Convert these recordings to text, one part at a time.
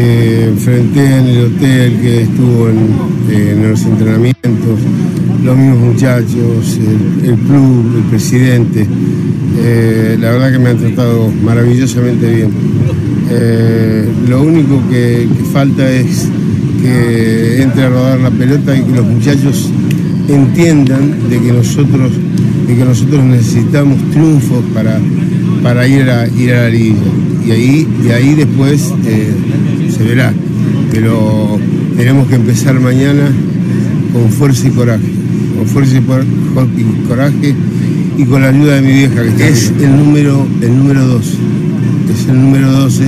que enfrenté en el hotel, que estuvo en, los entrenamientos, los mismos muchachos, el, club, el presidente. Eh, la verdad que me han tratado maravillosamente bien. Eh, lo único que, falta es que entre a rodar la pelota y que los muchachos entiendan de que nosotros, de que nosotros necesitamos triunfos para, para ir, a, ir a la liga. Y ahí, y ahí después eh, verá. Pero tenemos que empezar mañana con fuerza y coraje. Con fuerza y coraje y con la ayuda de mi vieja, que es el número, el número 12. Es el número 12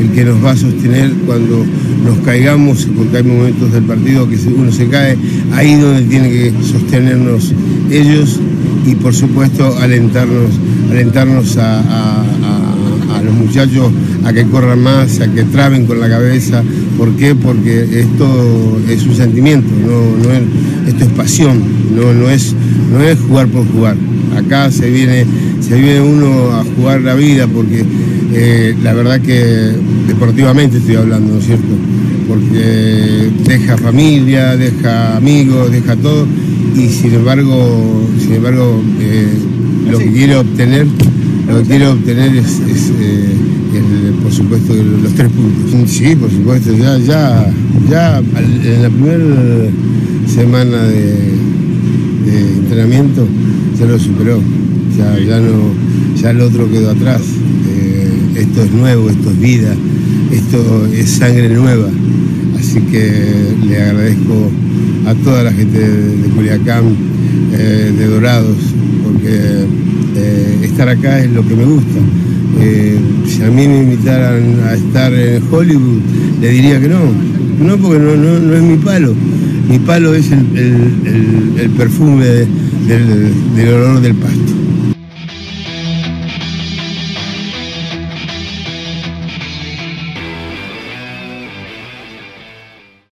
el que nos va a sostener cuando nos caigamos, porque hay momentos del partido que uno se cae, ahí donde tiene que sostenernos ellos y por supuesto alentarnos, alentarnos a los muchachos a que corran más, a que traben con la cabeza. ¿Por qué? Porque esto es un sentimiento, no, es, esto es pasión, no, no, es, no es jugar por jugar. Acá se viene, se viene uno a jugar la vida porque eh, la verdad que deportivamente estoy hablando, ¿no es cierto? Porque deja familia, deja amigos, deja todo y sin embargo, sin embargo eh, lo que quiere obtener lo que quiero obtener es, eh, por supuesto, los tres puntos. Sí, por supuesto, ya, ya, ya en la primera semana de, entrenamiento ya lo superó. Ya, ya, no, ya el otro quedó atrás. Eh, esto es nuevo, esto es vida, esto es sangre nueva. Así que le agradezco a toda la gente de, Culiacán, eh, de Dorados, porque eh, estar acá es lo que me gusta. Eh, si a mí me invitaran a estar en Hollywood, le diría que no. No, porque no, es mi palo. Mi palo es el, perfume del olor del pasto.